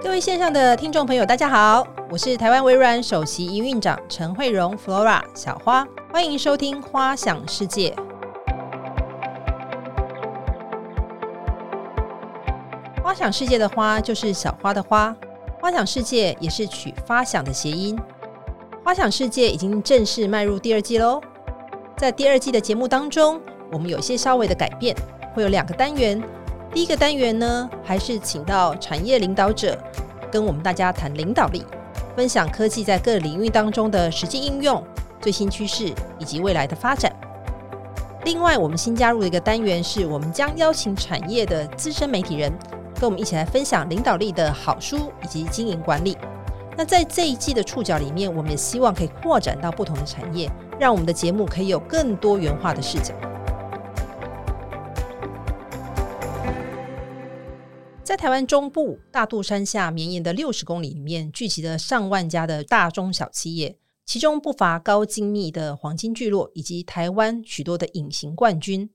各位线上的听众朋友，大家好，我是台湾微软首席营运长陈慧荣 Flora 小花，欢迎收听《花想世界》。花想世界的花就是小花的花，花想世界也是取发想的谐音。花想世界已经正式迈入第二季喽，在第二季的节目当中，我们有一些稍微的改变，会有两个单元。第一个单元呢，还是请到产业领导者跟我们大家谈领导力，分享科技在各领域当中的实际应用、最新趋势以及未来的发展。另外，我们新加入的一个单元是，我们将邀请产业的资深媒体人，跟我们一起来分享领导力的好书以及经营管理。那在这一季的触角里面，我们也希望可以扩展到不同的产业，让我们的节目可以有更多元化的视角。在台湾中部大肚山下绵延的六十公里里面，聚集了上万家的大中小企业，其中不乏高精密的黄金聚落，以及台湾许多的隐形冠军。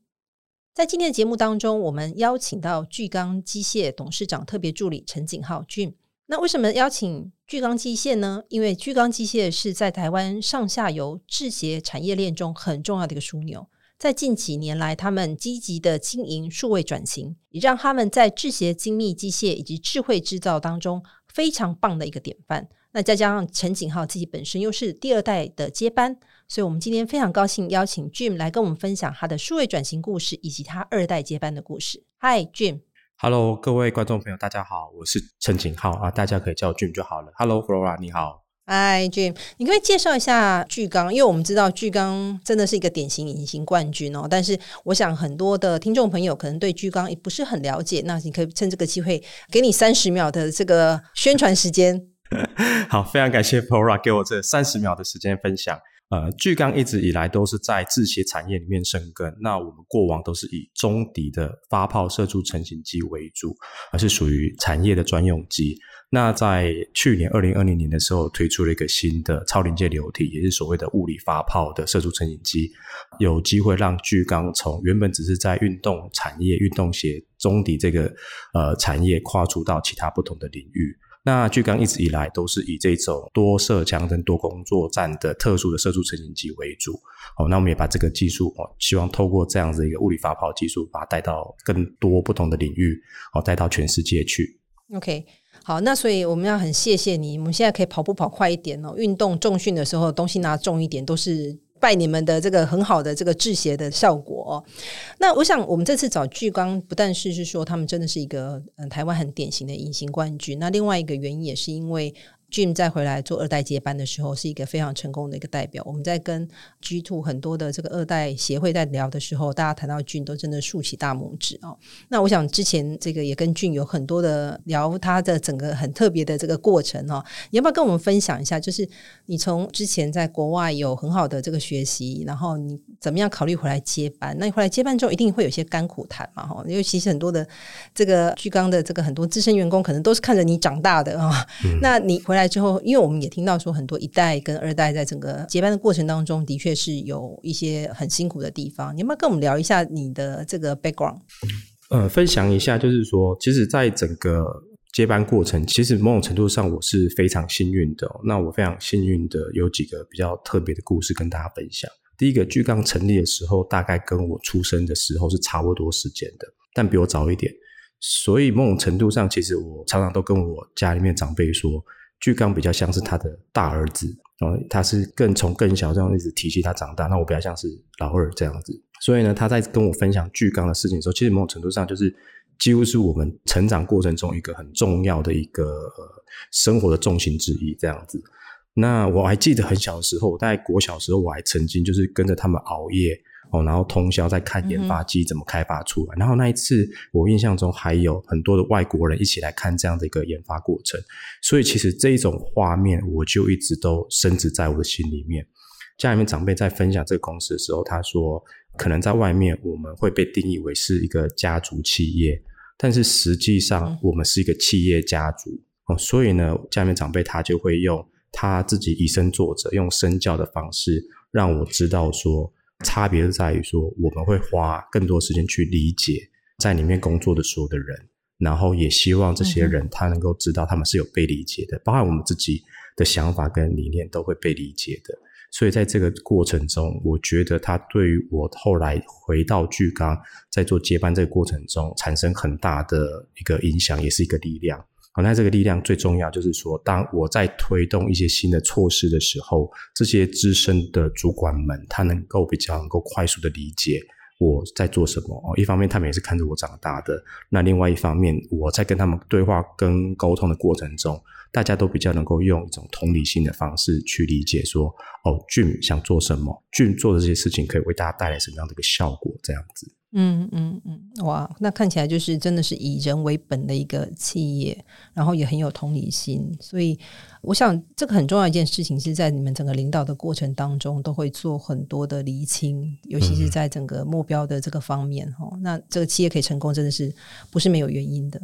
在今天的节目当中，我们邀请到巨钢机械董事长特别助理陈景浩俊。那为什么邀请巨钢机械呢？因为巨钢机械是在台湾上下游制鞋产业链中很重要的一个枢纽。在近几年来，他们积极的经营数位转型，也让他们在制鞋、精密机械以及智慧制造当中非常棒的一个典范。那再加上陈景浩自己本身又是第二代的接班，所以我们今天非常高兴邀请 Jim 来跟我们分享他的数位转型故事以及他二代接班的故事。Hi Jim，Hello，各位观众朋友，大家好，我是陈景浩啊，大家可以叫我 Jim 就好了。Hello，Flora，你好。嗨，Jim，你可以介绍一下巨刚，因为我们知道巨刚真的是一个典型隐形冠军哦。但是，我想很多的听众朋友可能对巨刚也不是很了解，那你可以趁这个机会，给你三十秒的这个宣传时间。好，非常感谢 Pora 给我这三十秒的时间分享。呃，巨钢一直以来都是在制鞋产业里面生根。那我们过往都是以中底的发泡射出成型机为主，而是属于产业的专用机。那在去年二零二零年的时候，推出了一个新的超临界流体，也是所谓的物理发泡的射出成型机，有机会让巨钢从原本只是在运动产业、运动鞋中底这个呃产业，跨出到其他不同的领域。那巨刚一直以来都是以这种多射枪跟多工作站的特殊的射出成型机为主。哦，那我们也把这个技术哦，希望透过这样子一个物理发泡技术，把它带到更多不同的领域，哦，带到全世界去。OK。好，那所以我们要很谢谢你。我们现在可以跑步跑快一点哦，运动重训的时候东西拿重一点，都是拜你们的这个很好的这个制鞋的效果。那我想，我们这次找巨光，不但是是说他们真的是一个嗯台湾很典型的隐形冠军，那另外一个原因也是因为。Jim 再回来做二代接班的时候，是一个非常成功的一个代表。我们在跟 G Two 很多的这个二代协会在聊的时候，大家谈到俊都真的竖起大拇指哦。那我想之前这个也跟俊有很多的聊他的整个很特别的这个过程哦。你要不要跟我们分享一下？就是你从之前在国外有很好的这个学习，然后你怎么样考虑回来接班？那你回来接班之后，一定会有些甘苦谈嘛？哈，因为其实很多的这个巨钢的这个很多资深员工，可能都是看着你长大的啊。那你回来。之后，因为我们也听到说，很多一代跟二代在整个接班的过程当中，的确是有一些很辛苦的地方。你要不要跟我们聊一下你的这个 background？呃，分享一下，就是说，其实，在整个接班过程，其实某种程度上，我是非常幸运的。那我非常幸运的有几个比较特别的故事跟大家分享。第一个，巨刚成立的时候，大概跟我出生的时候是差不多时间的，但比我早一点。所以某种程度上，其实我常常都跟我家里面长辈说。巨刚比较像是他的大儿子，然后他是更从更小这样一直提起他长大，那我比较像是老二这样子。所以呢，他在跟我分享巨刚的事情的时候，其实某种程度上就是几乎是我们成长过程中一个很重要的一个生活的重心之一这样子。那我还记得很小的时候，在国小时候，我还曾经就是跟着他们熬夜。哦，然后通宵在看研发机怎么开发出来。然后那一次，我印象中还有很多的外国人一起来看这样的一个研发过程。所以其实这一种画面，我就一直都深植在我的心里面。家里面长辈在分享这个公司的时候，他说，可能在外面我们会被定义为是一个家族企业，但是实际上我们是一个企业家族。哦，所以呢，家里面长辈他就会用他自己以身作则，用身教的方式，让我知道说。差别是在于说，我们会花更多时间去理解在里面工作的所有的人，然后也希望这些人他能够知道他们是有被理解的，包含我们自己的想法跟理念都会被理解的。所以在这个过程中，我觉得他对于我后来回到巨刚，在做接班这个过程中产生很大的一个影响，也是一个力量。好，那这个力量最重要就是说，当我在推动一些新的措施的时候，这些资深的主管们他能够比较能够快速的理解我在做什么。哦，一方面他们也是看着我长大的，那另外一方面我在跟他们对话跟沟通的过程中。大家都比较能够用一种同理心的方式去理解，说哦，俊想做什么，俊做的这些事情可以为大家带来什么样的一个效果？这样子，嗯嗯嗯，哇，那看起来就是真的是以人为本的一个企业，然后也很有同理心。所以，我想这个很重要一件事情是在你们整个领导的过程当中，都会做很多的厘清，尤其是在整个目标的这个方面哈。那这个企业可以成功，真的是不是没有原因的。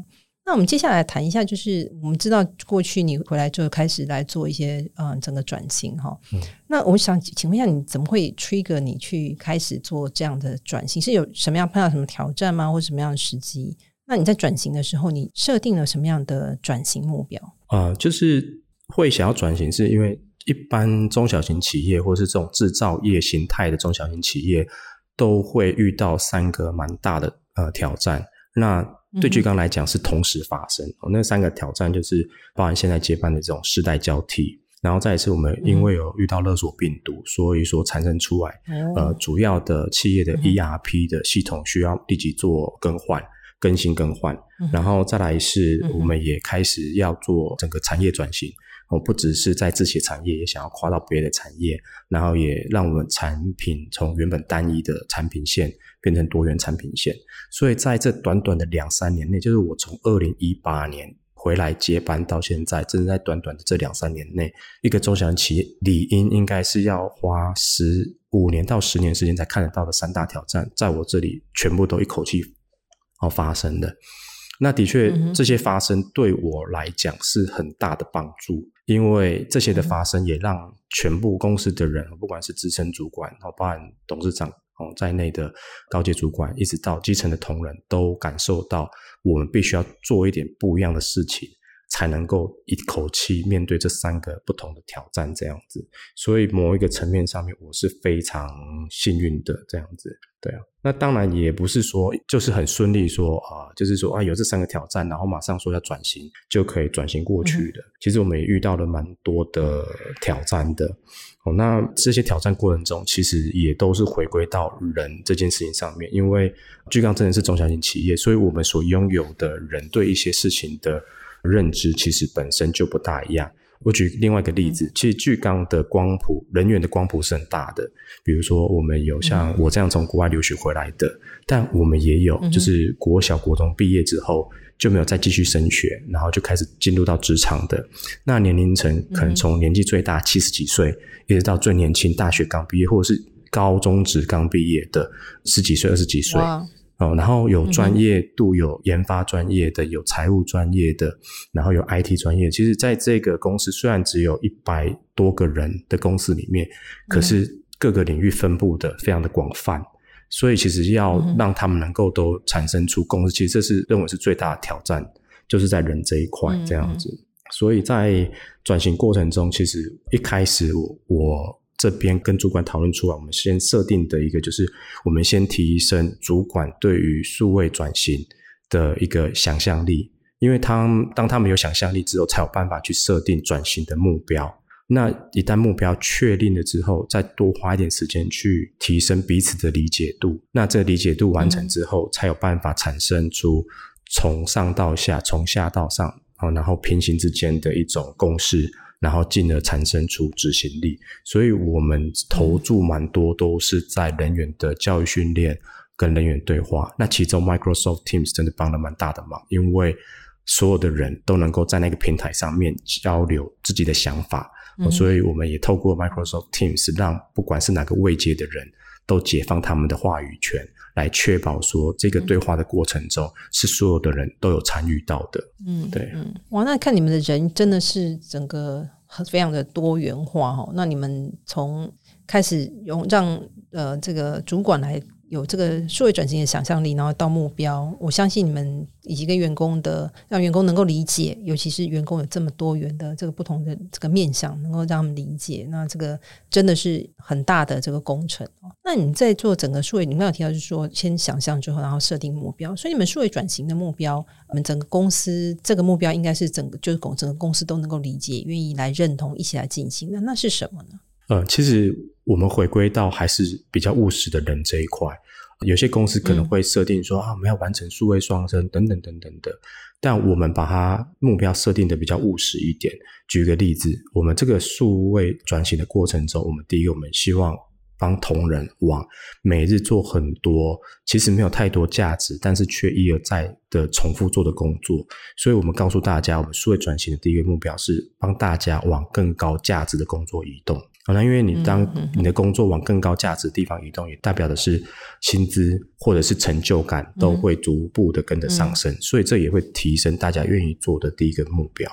那我们接下来谈一下，就是我们知道过去你回来就开始来做一些嗯整个转型哈。那我想请问一下，你怎么会 trigger 你去开始做这样的转型？是有什么样碰到什么挑战吗，或什么样的时机？那你在转型的时候，你设定了什么样的转型目标？啊，就是会想要转型，是因为一般中小型企业或是这种制造业形态的中小型企业都会遇到三个蛮大的呃挑战。那对巨刚来讲是同时发生哦，那三个挑战就是包含现在接班的这种世代交替，然后再一次我们因为有遇到勒索病毒，所以说产生出来呃主要的企业的 ERP 的系统需要立即做更换、更新、更换，然后再来是我们也开始要做整个产业转型。我不只是在制鞋产业，也想要跨到别的产业，然后也让我们产品从原本单一的产品线变成多元产品线。所以在这短短的两三年内，就是我从二零一八年回来接班到现在，正在短短的这两三年内，一个中小企业理应应该是要花十五年到十年时间才看得到的三大挑战，在我这里全部都一口气哦发生的。那的确，这些发生对我来讲是很大的帮助。因为这些的发生，也让全部公司的人，不管是资深主管，哦，包含董事长哦在内的高阶主管，一直到基层的同仁，都感受到我们必须要做一点不一样的事情。才能够一口气面对这三个不同的挑战，这样子。所以某一个层面上面，我是非常幸运的，这样子。对啊，那当然也不是说就是很顺利，说啊，就是说啊，有这三个挑战，然后马上说要转型就可以转型过去的。其实我们也遇到了蛮多的挑战的。哦，那这些挑战过程中，其实也都是回归到人这件事情上面，因为巨刚真的是中小型企业，所以我们所拥有的人对一些事情的。认知其实本身就不大一样。我举另外一个例子，其实巨刚的光谱人员的光谱是很大的。比如说，我们有像我这样从国外留学回来的，但我们也有就是国小国中毕业之后就没有再继续升学，然后就开始进入到职场的。那年龄层可能从年纪最大七十几岁，一直到最年轻大学刚毕业或者是高中职刚毕业的十几岁、二十几岁。哦，然后有专业度，有研发专业的，有财务专业的，然后有 IT 专业。其实，在这个公司虽然只有一百多个人的公司里面，可是各个领域分布的非常的广泛。所以，其实要让他们能够都产生出公司，其实这是认为是最大的挑战，就是在人这一块这样子。所以在转型过程中，其实一开始我我。这边跟主管讨论出来，我们先设定的一个就是，我们先提升主管对于数位转型的一个想象力，因为他当他们有想象力之后，才有办法去设定转型的目标。那一旦目标确定了之后，再多花一点时间去提升彼此的理解度。那这理解度完成之后，才有办法产生出从上到下、从下到上，然后平行之间的一种共识。然后进而产生出执行力，所以我们投注蛮多都是在人员的教育训练跟人员对话。那其中 Microsoft Teams 真的帮了蛮大的忙，因为所有的人都能够在那个平台上面交流自己的想法，所以我们也透过 Microsoft Teams 让不管是哪个位阶的人都解放他们的话语权。来确保说这个对话的过程中是所有的人都有参与到的。嗯，对，嗯，哇，那看你们的人真的是整个非常的多元化哦。那你们从开始用让呃这个主管来有这个数位转型的想象力，然后到目标，我相信你们以及跟员工的，让员工能够理解，尤其是员工有这么多元的这个不同的这个面向，能够让他们理解，那这个真的是很大的这个工程。那你在做整个数位，你刚有提到就是说，先想象之后，然后设定目标，所以你们数位转型的目标，我们整个公司这个目标应该是整个就是整个公司都能够理解，愿意来认同，一起来进行。那那是什么呢？呃，其实我们回归到还是比较务实的人这一块。有些公司可能会设定说啊，我们要完成数位双生等等等等的，但我们把它目标设定的比较务实一点。举个例子，我们这个数位转型的过程中，我们第一个，我们希望。帮同仁往每日做很多其实没有太多价值，但是却一而再的重复做的工作，所以我们告诉大家，我们数位转型的第一个目标是帮大家往更高价值的工作移动。那因为你当你的工作往更高价值的地方移动，也代表的是薪资或者是成就感都会逐步的跟着上升，所以这也会提升大家愿意做的第一个目标。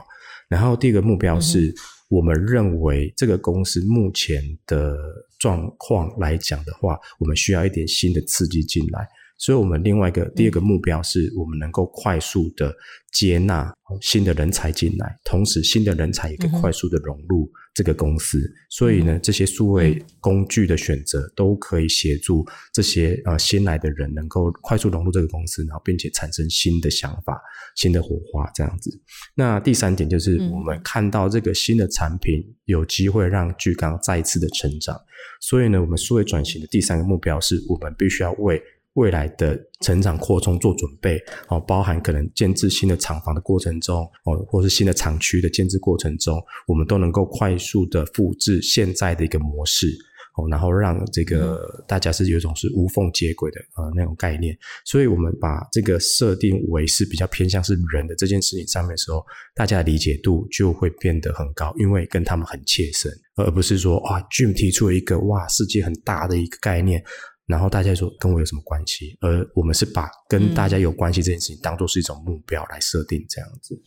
然后第一个目标是。我们认为这个公司目前的状况来讲的话，我们需要一点新的刺激进来。所以，我们另外一个第二个目标是我们能够快速的接纳新的人才进来，同时新的人才也可以快速的融入这个公司。所以呢，这些数位工具的选择都可以协助这些呃新来的人能够快速融入这个公司，然后并且产生新的想法、新的火花这样子。那第三点就是我们看到这个新的产品有机会让巨刚再一次的成长，所以呢，我们数位转型的第三个目标是我们必须要为未来的成长扩充做准备哦，包含可能建制新的厂房的过程中哦，或是新的厂区的建制过程中，我们都能够快速的复制现在的一个模式哦，然后让这个大家是有一种是无缝接轨的呃那种概念。所以，我们把这个设定为是比较偏向是人的这件事情上面的时候，大家的理解度就会变得很高，因为跟他们很切身，而不是说啊，Jim 提出了一个哇世界很大的一个概念。然后大家说跟我有什么关系？而我们是把跟大家有关系这件事情当做是一种目标来设定，这样子。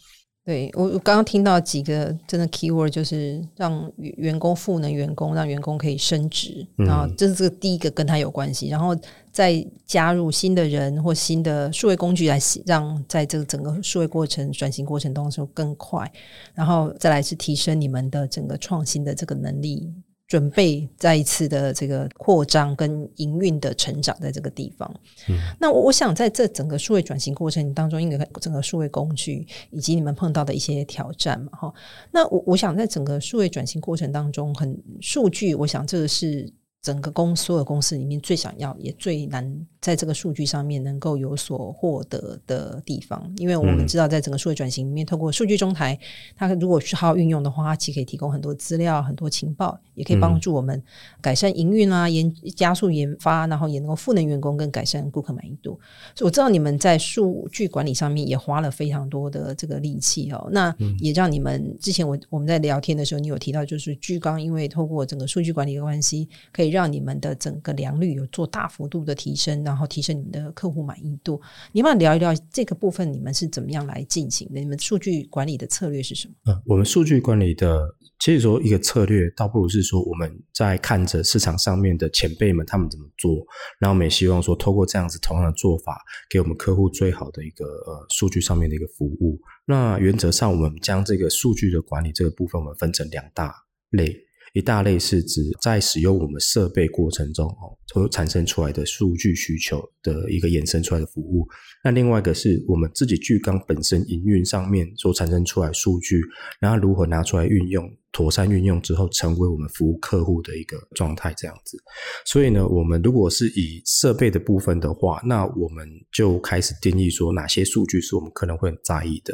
对我，我刚刚听到几个真的 key word，就是让员工赋能员工，让员工可以升职，然后这是这个第一个跟他有关系，然后再加入新的人或新的数位工具来让在这个整个数位过程转型过程当中更快，然后再来是提升你们的整个创新的这个能力。准备再一次的这个扩张跟营运的成长，在这个地方。嗯，那我想在这整个数位转型过程当中，应该整个数位工具以及你们碰到的一些挑战嘛，哈。那我我想在整个数位转型过程当中，很数据，我想这个是。整个公所有公司里面最想要也最难在这个数据上面能够有所获得的地方，因为我们知道在整个数据转型里面，透过数据中台，它如果是好好运用的话，它其实可以提供很多资料、很多情报，也可以帮助我们改善营运啊，研加速研发，然后也能够赋能员工跟改善顾客满意度。所以我知道你们在数据管理上面也花了非常多的这个力气哦。那也让你们之前我我们在聊天的时候，你有提到就是巨刚，因为透过整个数据管理的关系，可以。让你们的整个良率有做大幅度的提升，然后提升你们的客户满意度。你们聊一聊这个部分，你们是怎么样来进行的？你们数据管理的策略是什么？嗯，我们数据管理的，其实说一个策略，倒不如是说我们在看着市场上面的前辈们他们怎么做，然后我们也希望说，透过这样子同样的做法，给我们客户最好的一个呃数据上面的一个服务。那原则上，我们将这个数据的管理这个部分，我们分成两大类。一大类是指在使用我们设备过程中哦，所产生出来的数据需求的一个衍生出来的服务。那另外一个是我们自己巨钢本身营运上面所产生出来数据，然后如何拿出来运用，妥善运用之后，成为我们服务客户的一个状态这样子。所以呢，我们如果是以设备的部分的话，那我们就开始定义说哪些数据是我们可能会很在意的。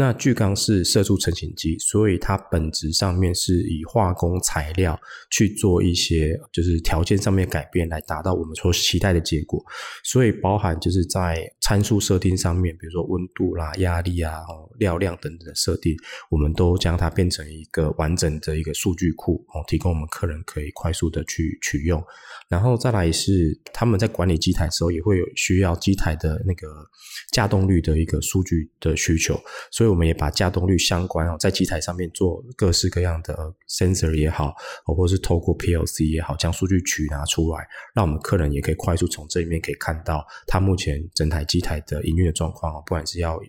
那巨钢是射出成型机，所以它本质上面是以化工材料去做一些就是条件上面改变，来达到我们所期待的结果。所以包含就是在参数设定上面，比如说温度啦、压力啊、料量等等的设定，我们都将它变成一个完整的一个数据库哦，提供我们客人可以快速的去取用。然后再来是他们在管理机台的时候，也会有需要机台的那个架动率的一个数据的需求，所以。以我们也把架动率相关哦，在机台上面做各式各样的 sensor 也好，或者是透过 PLC 也好，将数据取拿出来，让我们客人也可以快速从这里面可以看到他目前整台机台的营运的状况哦不管是要。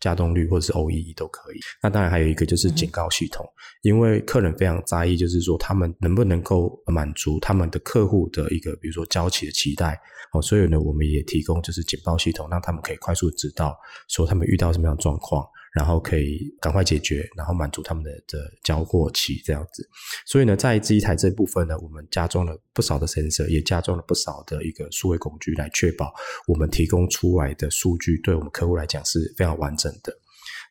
加动率或者是 OEE 都可以。那当然还有一个就是警告系统，因为客人非常在意，就是说他们能不能够满足他们的客户的一个，比如说交期的期待哦。所以呢，我们也提供就是警报系统，让他们可以快速知道说他们遇到什么样的状况。然后可以赶快解决，然后满足他们的的交货期这样子。所以呢，在这一台这部分呢，我们加装了不少的 sensor，也加装了不少的一个数位工具，来确保我们提供出来的数据对我们客户来讲是非常完整的。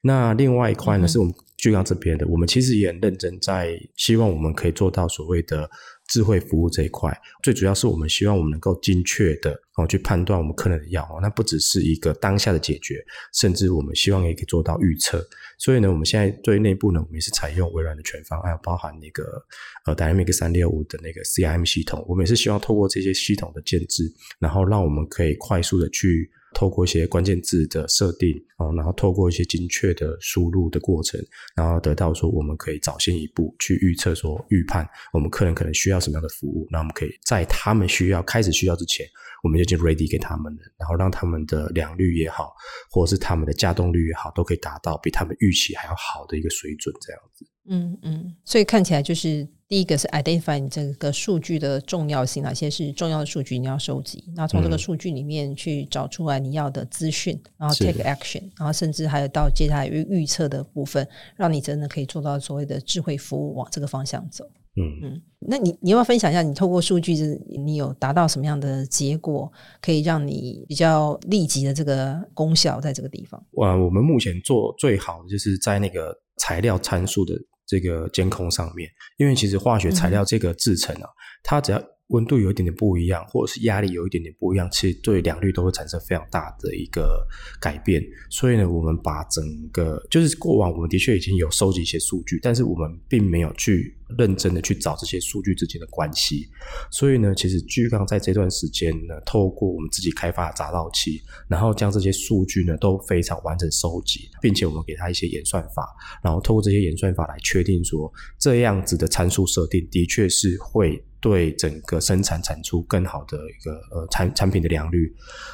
那另外一块呢，是我们巨刚这边的，我们其实也很认真，在希望我们可以做到所谓的。智慧服务这一块，最主要是我们希望我们能够精确的哦去判断我们客人的药哦，那不只是一个当下的解决，甚至我们希望也可以做到预测。所以呢，我们现在对内部呢，我们也是采用微软的全方案，包含那个呃 Dynamic 三六五的那个 CRM 系统，我们也是希望透过这些系统的建制，然后让我们可以快速的去。透过一些关键字的设定啊，然后透过一些精确的输入的过程，然后得到说我们可以早先一步去预测说预判我们客人可能需要什么样的服务，那我们可以在他们需要开始需要之前，我们就已经 ready 给他们了，然后让他们的良率也好，或者是他们的加动率也好，都可以达到比他们预期还要好的一个水准，这样子。嗯嗯，所以看起来就是第一个是 identify 你这个数据的重要性，哪些是重要的数据你要收集，那从这个数据里面去找出来你要的资讯，然后 take action，然后甚至还有到接下来预预测的部分，让你真的可以做到所谓的智慧服务往这个方向走。嗯嗯，那你你要不要分享一下，你透过数据是你有达到什么样的结果，可以让你比较立即的这个功效在这个地方？哇，我们目前做最好的就是在那个材料参数的。这个监控上面，因为其实化学材料这个制成啊，它只要温度有一点点不一样，或者是压力有一点点不一样，其实对良率都会产生非常大的一个改变。所以呢，我们把整个就是过往我们的确已经有收集一些数据，但是我们并没有去。认真的去找这些数据之间的关系，所以呢，其实巨刚在这段时间呢，透过我们自己开发的杂道器，然后将这些数据呢都非常完整收集，并且我们给他一些演算法，然后透过这些演算法来确定说，这样子的参数设定的确是会对整个生产产出更好的一个呃产产品的良率。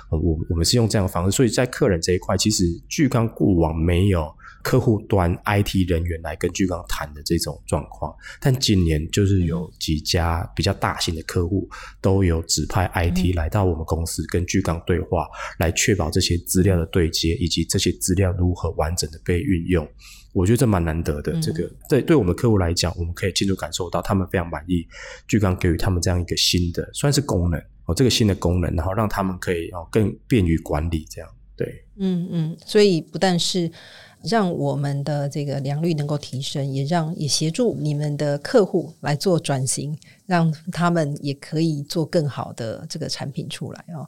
我我们是用这样的方式，所以在客人这一块，其实巨刚过往没有。客户端 IT 人员来跟巨刚谈的这种状况，但今年就是有几家比较大型的客户都有指派 IT 来到我们公司跟巨刚对话，来确保这些资料的对接以及这些资料如何完整的被运用。我觉得这蛮难得的，这个对对我们客户来讲，我们可以清楚感受到他们非常满意巨刚给予他们这样一个新的算是功能哦，这个新的功能，然后让他们可以哦更便于管理这样。对，嗯嗯，所以不但是。让我们的这个良率能够提升，也让也协助你们的客户来做转型，让他们也可以做更好的这个产品出来哦。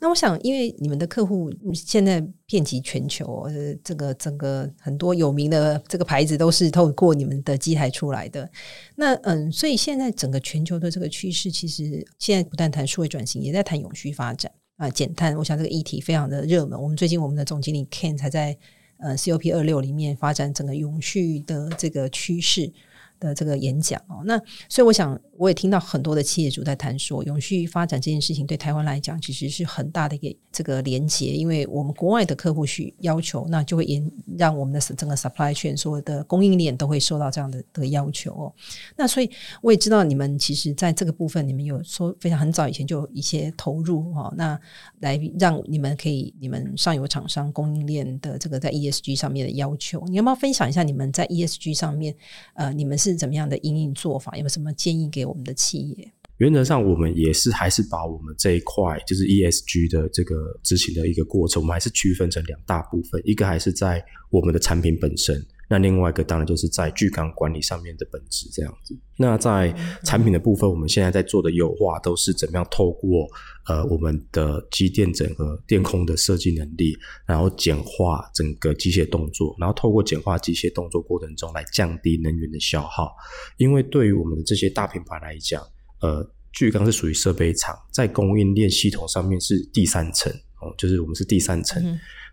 那我想，因为你们的客户现在遍及全球，这个整个很多有名的这个牌子都是透过你们的机台出来的。那嗯，所以现在整个全球的这个趋势，其实现在不但谈数位转型，也在谈永续发展啊，减碳。我想这个议题非常的热门。我们最近我们的总经理 Ken 才在。呃，COP 二六里面发展整个永续的这个趋势。的这个演讲哦，那所以我想，我也听到很多的企业主在谈说，永续发展这件事情对台湾来讲，其实是很大的一个这个连接，因为我们国外的客户需要求，那就会引让我们的整个 supply chain 所有的供应链都会受到这样的的要求哦。那所以我也知道，你们其实在这个部分，你们有说非常很早以前就有一些投入哦，那来让你们可以，你们上游厂商供应链的这个在 ESG 上面的要求，你要不要分享一下你们在 ESG 上面，呃，你们是？是怎么样的营运做法？有没有什么建议给我们的企业？原则上，我们也是还是把我们这一块就是 ESG 的这个执行的一个过程，我们还是区分成两大部分。一个还是在我们的产品本身，那另外一个当然就是在巨缸管理上面的本质这样子。那在产品的部分，我们现在在做的优化都是怎么样透过呃我们的机电整合电控的设计能力，然后简化整个机械动作，然后透过简化机械动作过程中来降低能源的消耗。因为对于我们的这些大品牌来讲，呃，巨刚是属于设备厂，在供应链系统上面是第三层。哦，就是我们是第三层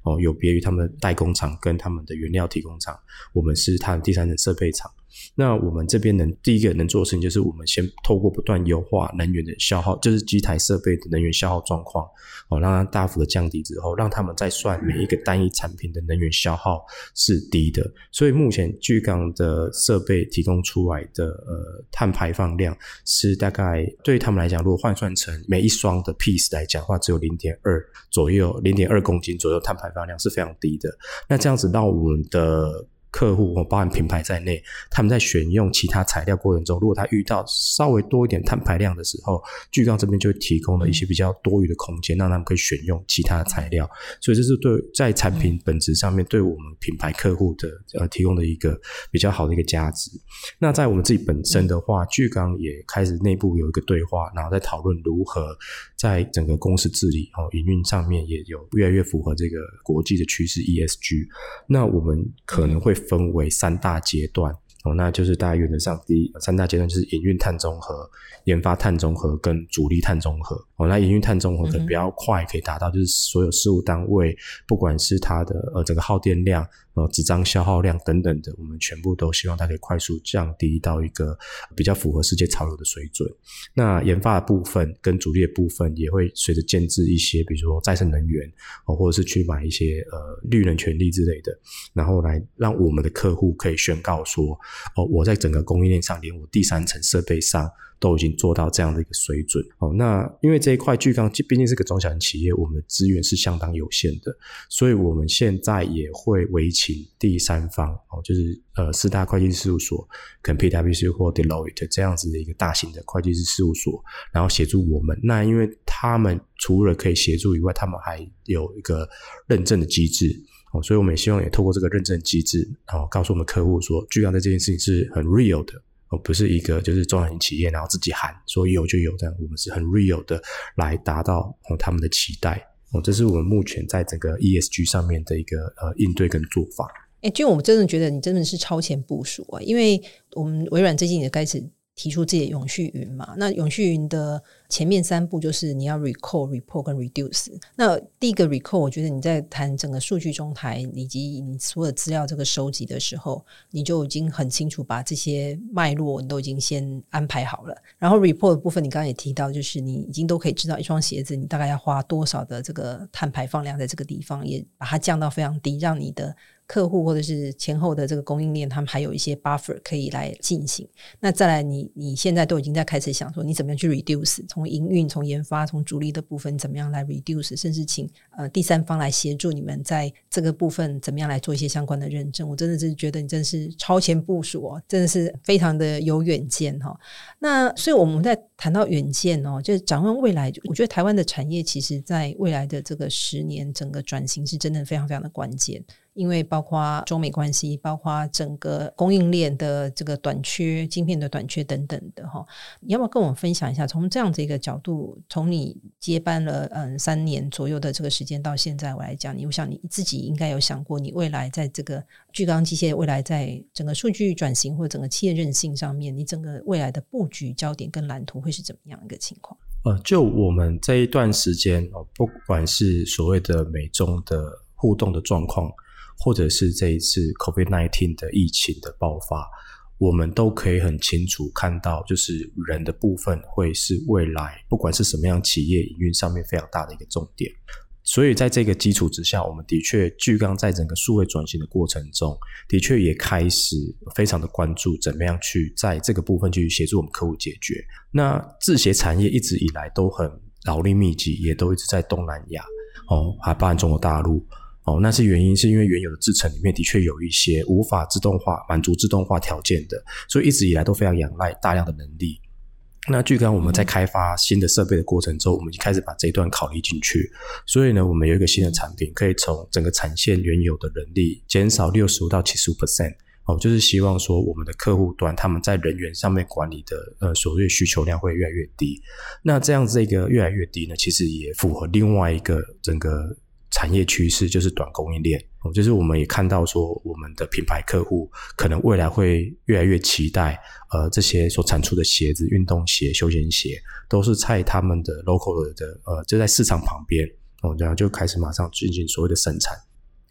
哦，有别于他们代工厂跟他们的原料提供厂，我们是他的第三层设备厂。那我们这边能第一个能做的事情，就是我们先透过不断优化能源的消耗，就是机台设备的能源消耗状况，哦，让它大幅的降低之后，让他们再算每一个单一产品的能源消耗是低的。所以目前巨港的设备提供出来的呃碳排放量是大概对于他们来讲，如果换算成每一双的 piece 来讲的话，只有零点二左右，零点二公斤左右碳排放量是非常低的。那这样子让我们的客户或包含品牌在内，他们在选用其他材料过程中，如果他遇到稍微多一点碳排量的时候，巨钢这边就提供了一些比较多余的空间，让他们可以选用其他的材料。所以这是对在产品本质上面对我们品牌客户的呃提供的一个比较好的一个价值。那在我们自己本身的话，巨钢也开始内部有一个对话，然后在讨论如何在整个公司治理哦营运上面也有越来越符合这个国际的趋势 ESG。那我们可能会。分为三大阶段哦，那就是大家原则上第三大阶段就是营运碳中和、研发碳中和跟主力碳中和哦。那营运碳中和可能比较快可以达到，就是所有事务单位不管是它的呃整个耗电量。呃，纸张消耗量等等的，我们全部都希望它可以快速降低到一个比较符合世界潮流的水准。那研发的部分跟主力的部分也会随着建制一些，比如说再生能源哦，或者是去买一些呃绿能权利之类的，然后来让我们的客户可以宣告说，哦，我在整个供应链上，连我第三层设备上。都已经做到这样的一个水准哦。那因为这一块巨钢毕竟是个中小型企业，我们的资源是相当有限的，所以我们现在也会委请第三方哦，就是呃四大会计师事务所，跟 PwC 或 Deloitte 这样子的一个大型的会计师事务所，然后协助我们。那因为他们除了可以协助以外，他们还有一个认证的机制哦，所以我们也希望也透过这个认证机制，然后告诉我们客户说，巨钢在这件事情是很 real 的。哦，不是一个就是中小型企业，然后自己喊说有就有这样，我们是很 real 的来达到他们的期待哦，这是我们目前在整个 ESG 上面的一个呃应对跟做法。哎，就我真的觉得你真的是超前部署啊，因为我们微软最近也开始。提出自己的永续云嘛？那永续云的前面三步就是你要 recall、report 跟 reduce。那第一个 recall，我觉得你在谈整个数据中台以及你所有资料这个收集的时候，你就已经很清楚把这些脉络你都已经先安排好了。然后 report 的部分，你刚刚也提到，就是你已经都可以知道一双鞋子你大概要花多少的这个碳排放量在这个地方，也把它降到非常低，让你的。客户或者是前后的这个供应链，他们还有一些 buffer 可以来进行。那再来，你你现在都已经在开始想说，你怎么样去 reduce？从营运、从研发、从主力的部分，怎么样来 reduce？甚至请呃第三方来协助你们在这个部分怎么样来做一些相关的认证？我真的是觉得你真是超前部署哦，真的是非常的有远见哈。那所以我们在谈到远见哦，就是展望未来，我觉得台湾的产业其实在未来的这个十年，整个转型是真的非常非常的关键。因为包括中美关系，包括整个供应链的这个短缺、晶片的短缺等等的哈，你要不要跟我们分享一下？从这样子一个角度，从你接班了嗯三年左右的这个时间到现在，我来讲，你我想你自己应该有想过，你未来在这个巨钢机械未来在整个数据转型或整个企业韧性上面，你整个未来的布局焦点跟蓝图会是怎么样一个情况？呃，就我们这一段时间哦，不管是所谓的美中的互动的状况。或者是这一次 COVID-19 的疫情的爆发，我们都可以很清楚看到，就是人的部分会是未来不管是什么样企业营运上面非常大的一个重点。所以在这个基础之下，我们的确巨刚在整个数位转型的过程中，的确也开始非常的关注怎么样去在这个部分去协助我们客户解决。那制鞋产业一直以来都很劳力密集，也都一直在东南亚哦，还包含中国大陆。哦，那是原因，是因为原有的制程里面的确有一些无法自动化满足自动化条件的，所以一直以来都非常仰赖大量的能力。那据刚我们在开发新的设备的过程中，我们已经开始把这一段考虑进去。所以呢，我们有一个新的产品，可以从整个产线原有的人力减少六十五到七十五 percent。哦，就是希望说我们的客户端他们在人员上面管理的呃所谓需求量会越来越低。那这样子一个越来越低呢，其实也符合另外一个整个。产业趋势就是短供应链，就是我们也看到说，我们的品牌客户可能未来会越来越期待，呃，这些所产出的鞋子、运动鞋、休闲鞋，都是在他们的 local 的呃，就在市场旁边，哦，然后就开始马上进行所谓的生产。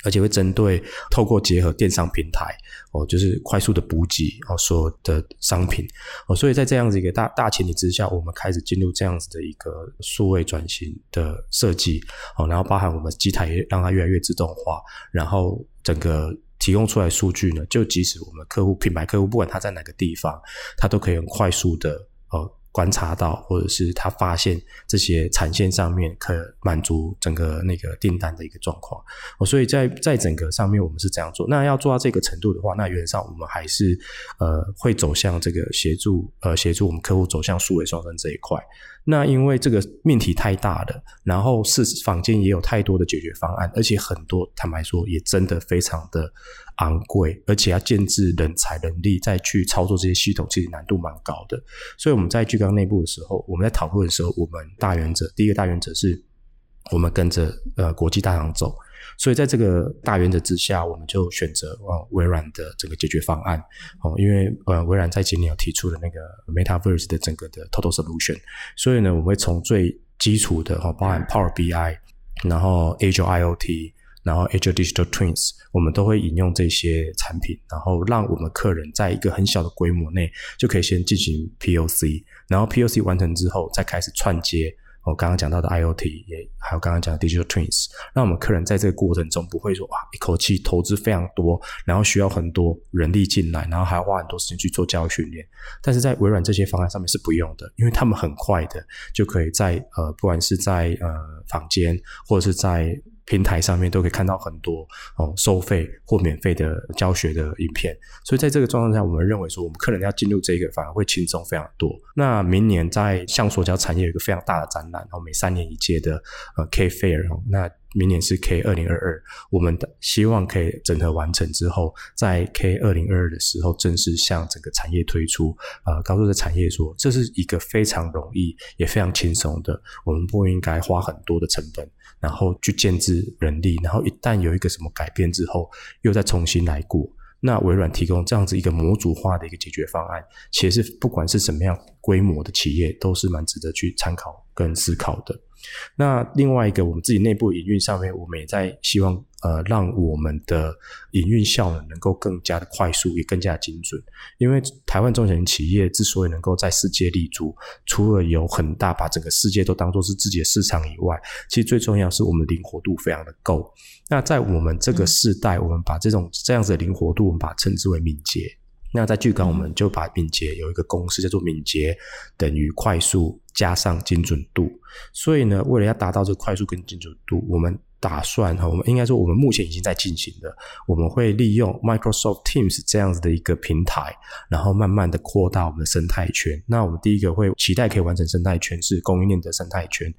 而且会针对透过结合电商平台哦，就是快速的补给哦，所有的商品哦，所以在这样子一个大大前提之下，我们开始进入这样子的一个数位转型的设计哦，然后包含我们机台让它越来越自动化，然后整个提供出来数据呢，就即使我们客户品牌客户不管他在哪个地方，他都可以很快速的哦。观察到，或者是他发现这些产线上面可满足整个那个订单的一个状况，哦，所以在在整个上面我们是这样做。那要做到这个程度的话，那原则上我们还是呃会走向这个协助呃协助我们客户走向数位双生这一块。那因为这个命题太大了，然后是坊间也有太多的解决方案，而且很多坦白说也真的非常的昂贵，而且要建置人才能力再去操作这些系统，其实难度蛮高的。所以我们在巨刚内部的时候，我们在讨论的时候，我们大原则第一个大原则是，我们跟着呃国际大厂走。所以在这个大原则之下，我们就选择哦微软的整个解决方案哦，因为呃微软在今年有提出的那个 MetaVerse 的整个的 Total Solution，所以呢，我们会从最基础的哈，包含 Power BI，然后 Azure IoT，然后 Azure Digital Twins，我们都会引用这些产品，然后让我们客人在一个很小的规模内就可以先进行 POC，然后 POC 完成之后再开始串接。我刚刚讲到的 IOT 也还有刚刚讲的 Digital Twins，让我们客人在这个过程中不会说哇一口气投资非常多，然后需要很多人力进来，然后还要花很多时间去做教育训练。但是在微软这些方案上面是不用的，因为他们很快的就可以在呃不管是在呃房间或者是在平台上面都可以看到很多哦收费或免费的教学的影片，所以在这个状况下，我们认为说我们客人要进入这个反而会轻松非常多。那明年在橡塑胶产业有一个非常大的展览，然后每三年一届的呃 K Fair，那明年是 K 二零二二，我们的希望可以整合完成之后，在 K 二零二二的时候正式向整个产业推出，呃，告诉这产业说这是一个非常容易也非常轻松的，我们不应该花很多的成本。然后去建制人力，然后一旦有一个什么改变之后，又再重新来过。那微软提供这样子一个模组化的一个解决方案，其实不管是什么样规模的企业，都是蛮值得去参考跟思考的。那另外一个，我们自己内部营运上面，我们也在希望。呃，让我们的营运效能能够更加的快速，也更加精准。因为台湾中小型企业之所以能够在世界立足，除了有很大把整个世界都当做是自己的市场以外，其实最重要是我们灵活度非常的够。那在我们这个世代，我们把这种这样子的灵活度，我们把它称之为敏捷。那在巨港，我们就把敏捷有一个公式叫做敏捷等于快速加上精准度。所以呢，为了要达到这个快速跟精准度，我们打算哈，我们应该说，我们目前已经在进行的，我们会利用 Microsoft Teams 这样子的一个平台，然后慢慢的扩大我们的生态圈。那我们第一个会期待可以完成生态圈是供应链的生态圈，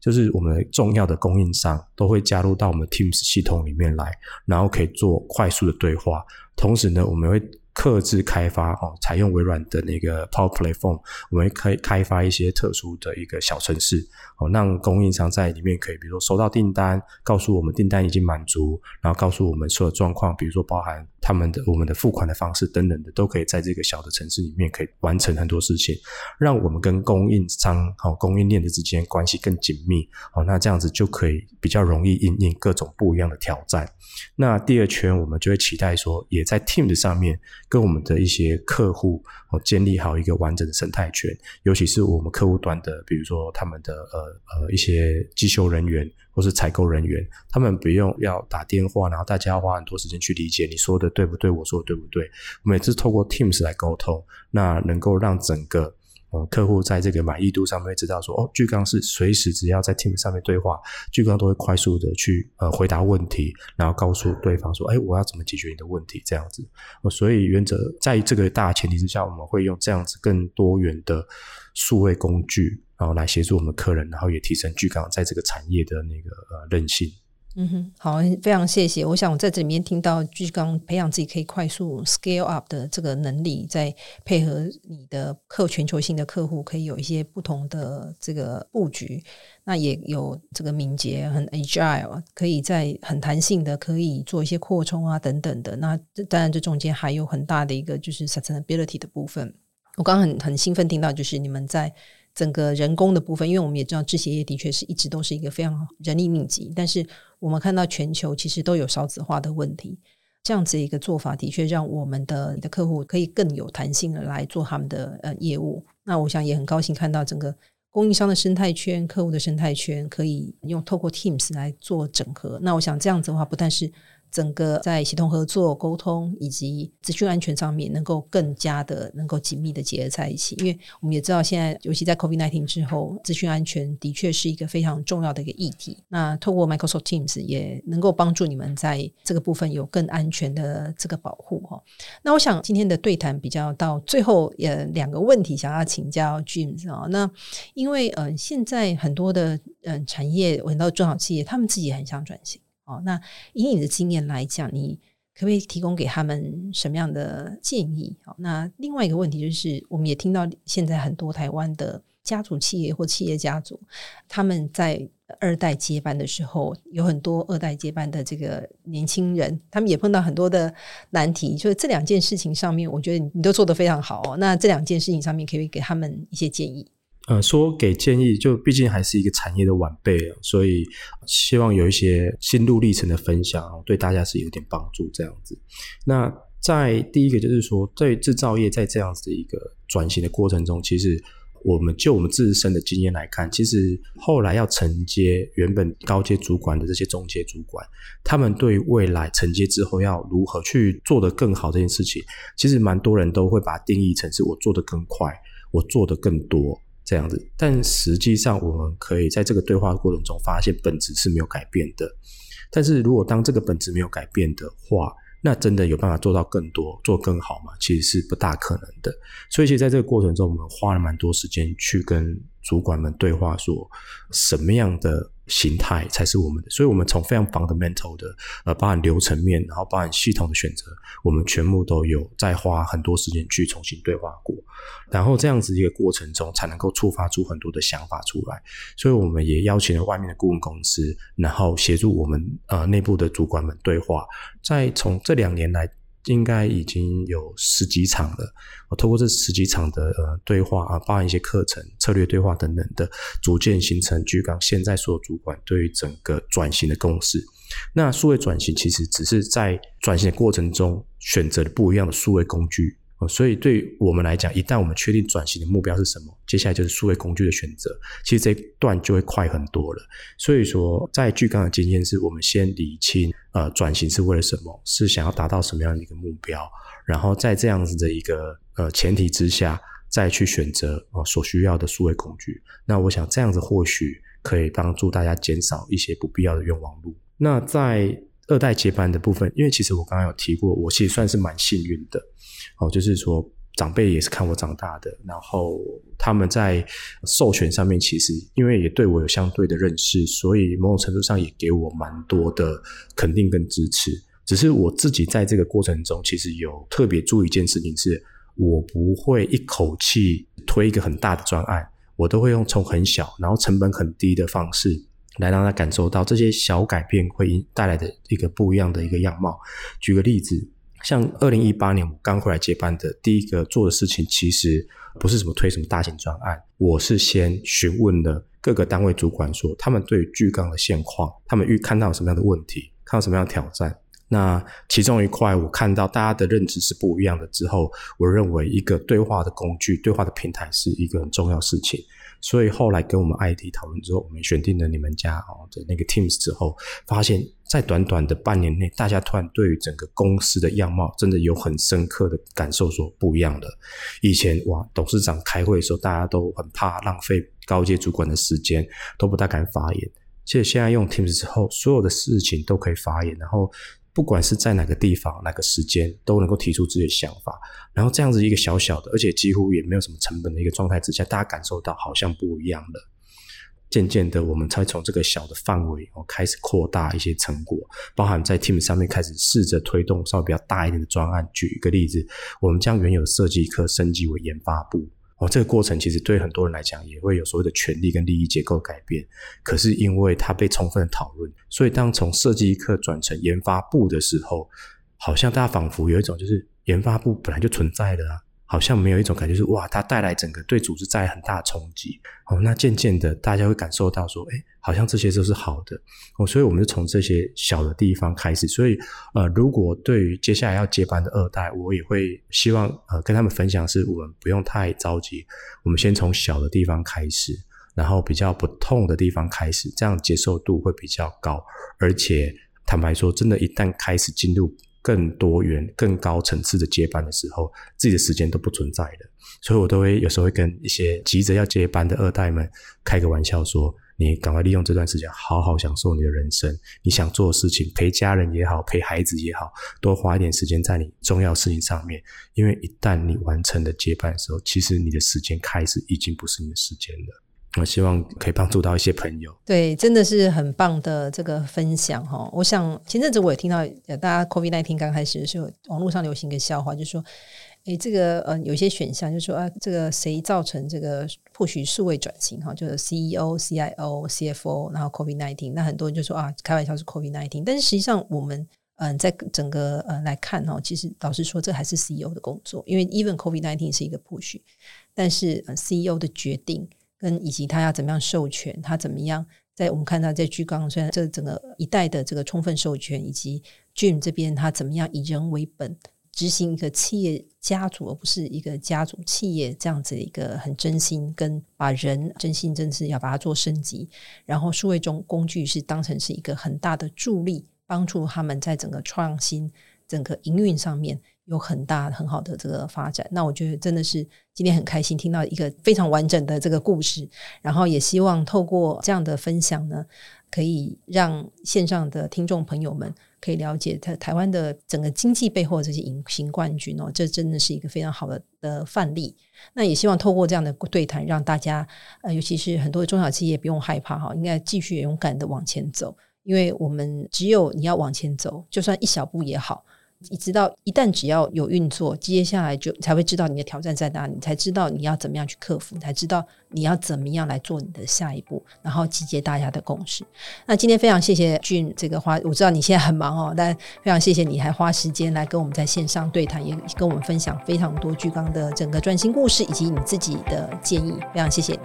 就是我们重要的供应商都会加入到我们 Teams 系统里面来，然后可以做快速的对话。同时呢，我们会。克制开发哦，采用微软的那个 Power Platform，我们可以开发一些特殊的一个小程式哦，让供应商在里面可以，比如说收到订单，告诉我们订单已经满足，然后告诉我们所有状况，比如说包含他们的我们的付款的方式等等的，都可以在这个小的城市里面可以完成很多事情，让我们跟供应商哦供应链的之间关系更紧密哦，那这样子就可以比较容易应应各种不一样的挑战。那第二圈我们就会期待说，也在 Teams 上面。跟我们的一些客户哦建立好一个完整的生态圈，尤其是我们客户端的，比如说他们的呃呃一些机修人员或是采购人员，他们不用要打电话，然后大家要花很多时间去理解你说的对不对，我说的对不对，每次透过 Teams 来沟通，那能够让整个。呃，客户在这个满意度上面会知道说，哦，巨刚是随时只要在 Team 上面对话，巨刚都会快速的去呃回答问题，然后告诉对方说，哎，我要怎么解决你的问题这样子。所以原则在这个大前提之下，我们会用这样子更多元的数位工具，然后来协助我们客人，然后也提升巨刚在这个产业的那个呃韧性。嗯哼，好，非常谢谢。我想我在这里面听到巨刚培养自己可以快速 scale up 的这个能力，在配合你的客全球性的客户，可以有一些不同的这个布局。那也有这个敏捷，很 agile，可以在很弹性的可以做一些扩充啊等等的。那当然这中间还有很大的一个就是 sustainability 的部分。我刚刚很很兴奋听到，就是你们在整个人工的部分，因为我们也知道制鞋业的确是一直都是一个非常人力密集，但是我们看到全球其实都有少子化的问题，这样子一个做法的确让我们的的客户可以更有弹性的来做他们的呃业务。那我想也很高兴看到整个供应商的生态圈、客户的生态圈可以用透过 Teams 来做整合。那我想这样子的话，不但是整个在协同合作、沟通以及资讯安全上面，能够更加的能够紧密的结合在一起。因为我们也知道，现在尤其在 COVID nineteen 之后，资讯安全的确是一个非常重要的一个议题。那透过 Microsoft Teams 也能够帮助你们在这个部分有更安全的这个保护哈。那我想今天的对谈比较到最后，也，两个问题想要请教 James 啊。那因为呃，现在很多的嗯产业，很多中小企业，他们自己很想转型。哦，那以你的经验来讲，你可不可以提供给他们什么样的建议？好，那另外一个问题就是，我们也听到现在很多台湾的家族企业或企业家族，他们在二代接班的时候，有很多二代接班的这个年轻人，他们也碰到很多的难题。就是这两件事情上面，我觉得你都做得非常好哦。那这两件事情上面，可以给他们一些建议。呃，说给建议，就毕竟还是一个产业的晚辈所以希望有一些心路历程的分享，对大家是有点帮助这样子。那在第一个就是说，对制造业在这样子的一个转型的过程中，其实我们就我们自身的经验来看，其实后来要承接原本高阶主管的这些中阶主管，他们对未来承接之后要如何去做得更好这件事情，其实蛮多人都会把它定义成是我做得更快，我做得更多。这样子，但实际上我们可以在这个对话过程中发现本质是没有改变的。但是如果当这个本质没有改变的话，那真的有办法做到更多、做更好吗？其实是不大可能的。所以，其实在这个过程中，我们花了蛮多时间去跟主管们对话，说什么样的。形态才是我们的，所以我们从非常 fundamental 的呃，包含流程面，然后包含系统的选择，我们全部都有在花很多时间去重新对话过，然后这样子一个过程中，才能够触发出很多的想法出来。所以我们也邀请了外面的顾问公司，然后协助我们呃内部的主管们对话，在从这两年来。应该已经有十几场了。我透过这十几场的呃对话啊，包含一些课程、策略对话等等的，逐渐形成巨港现在所有主管对于整个转型的共识。那数位转型其实只是在转型的过程中选择了不一样的数位工具。所以，对我们来讲，一旦我们确定转型的目标是什么，接下来就是数位工具的选择。其实这一段就会快很多了。所以说，在巨刚的经验是，我们先理清，呃，转型是为了什么，是想要达到什么样的一个目标，然后在这样子的一个呃前提之下，再去选择呃所需要的数位工具。那我想这样子或许可以帮助大家减少一些不必要的冤枉路。那在二代接班的部分，因为其实我刚刚有提过，我其实算是蛮幸运的。哦，就是说长辈也是看我长大的，然后他们在授权上面，其实因为也对我有相对的认识，所以某种程度上也给我蛮多的肯定跟支持。只是我自己在这个过程中，其实有特别注意一件事情，是我不会一口气推一个很大的专案，我都会用从很小，然后成本很低的方式，来让他感受到这些小改变会带来的一个不一样的一个样貌。举个例子。像二零一八年我刚回来接班的第一个做的事情，其实不是什么推什么大型专案，我是先询问了各个单位主管，说他们对巨钢的现况，他们预看到什么样的问题，看到什么样的挑战。那其中一块我看到大家的认知是不一样的之后，我认为一个对话的工具、对话的平台是一个很重要事情。所以后来跟我们 IT 讨论之后，我们选定了你们家哦的那个 Teams 之后，发现，在短短的半年内，大家突然对于整个公司的样貌真的有很深刻的感受，说不一样的。以前哇，董事长开会的时候，大家都很怕浪费高阶主管的时间，都不大敢发言。其实现在用 Teams 之后，所有的事情都可以发言，然后。不管是在哪个地方、哪个时间，都能够提出自己的想法。然后这样子一个小小的，而且几乎也没有什么成本的一个状态之下，大家感受到好像不一样了。渐渐的，我们才从这个小的范围哦开始扩大一些成果，包含在 Team 上面开始试着推动稍微比较大一点的专案。举一个例子，我们将原有的设计科升级为研发部。哦，这个过程其实对很多人来讲也会有所谓的权利跟利益结构改变。可是因为它被充分的讨论，所以当从设计课转成研发部的时候，好像大家仿佛有一种就是研发部本来就存在的啊，好像没有一种感觉是哇，它带来整个对组织带来很大的冲击哦。那渐渐的，大家会感受到说，哎，好像这些都是好的哦。所以，我们就从这些小的地方开始。所以，呃，如果对于接下来要接班的二代，我也会希望呃跟他们分享，是我们不用太着急，我们先从小的地方开始，然后比较不痛的地方开始，这样接受度会比较高。而且，坦白说，真的，一旦开始进入。更多元、更高层次的接班的时候，自己的时间都不存在了，所以我都会有时候会跟一些急着要接班的二代们开个玩笑，说：“你赶快利用这段时间，好好享受你的人生。你想做的事情，陪家人也好，陪孩子也好，多花一点时间在你重要事情上面。因为一旦你完成了接班的时候，其实你的时间开始已经不是你的时间了。”我希望可以帮助到一些朋友。对，真的是很棒的这个分享哈。我想前阵子我也听到，大家 COVID nineteen 刚开始的时候，网络上流行一个笑话，就说，哎，这个呃，有些选项就说啊，这个谁造成这个或许数位转型哈，就是 CEO、CIO、CFO，然后 COVID nineteen，那很多人就说啊，开玩笑是 COVID nineteen，但是实际上我们嗯，在整个呃来看哈，其实老实说，这还是 CEO 的工作，因为 even COVID nineteen 是一个 push，但是 CEO 的决定。跟以及他要怎么样授权，他怎么样在我们看到在巨刚虽然这整个一代的这个充分授权，以及 Jim 这边他怎么样以人为本执行一个企业家族，而不是一个家族企业这样子的一个很真心跟把人真心真是要把它做升级，然后数位中工具是当成是一个很大的助力，帮助他们在整个创新、整个营运上面。有很大很好的这个发展，那我觉得真的是今天很开心听到一个非常完整的这个故事，然后也希望透过这样的分享呢，可以让线上的听众朋友们可以了解台台湾的整个经济背后这些隐形冠军哦，这真的是一个非常好的的范例。那也希望透过这样的对谈，让大家呃，尤其是很多的中小企业不用害怕哈，应该继续勇敢的往前走，因为我们只有你要往前走，就算一小步也好。你知道，一旦只要有运作，接下来就才会知道你的挑战在哪里，才知道你要怎么样去克服，才知道你要怎么样来做你的下一步，然后集结大家的共识。那今天非常谢谢俊这个花，我知道你现在很忙哦，但非常谢谢你还花时间来跟我们在线上对谈，也跟我们分享非常多巨刚的整个转型故事以及你自己的建议。非常谢谢你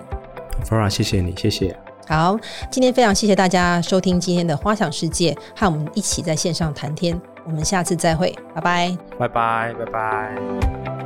，Flora，谢谢你，谢谢。好，今天非常谢谢大家收听今天的花想世界，和我们一起在线上谈天。我们下次再会，拜拜，拜拜，拜拜。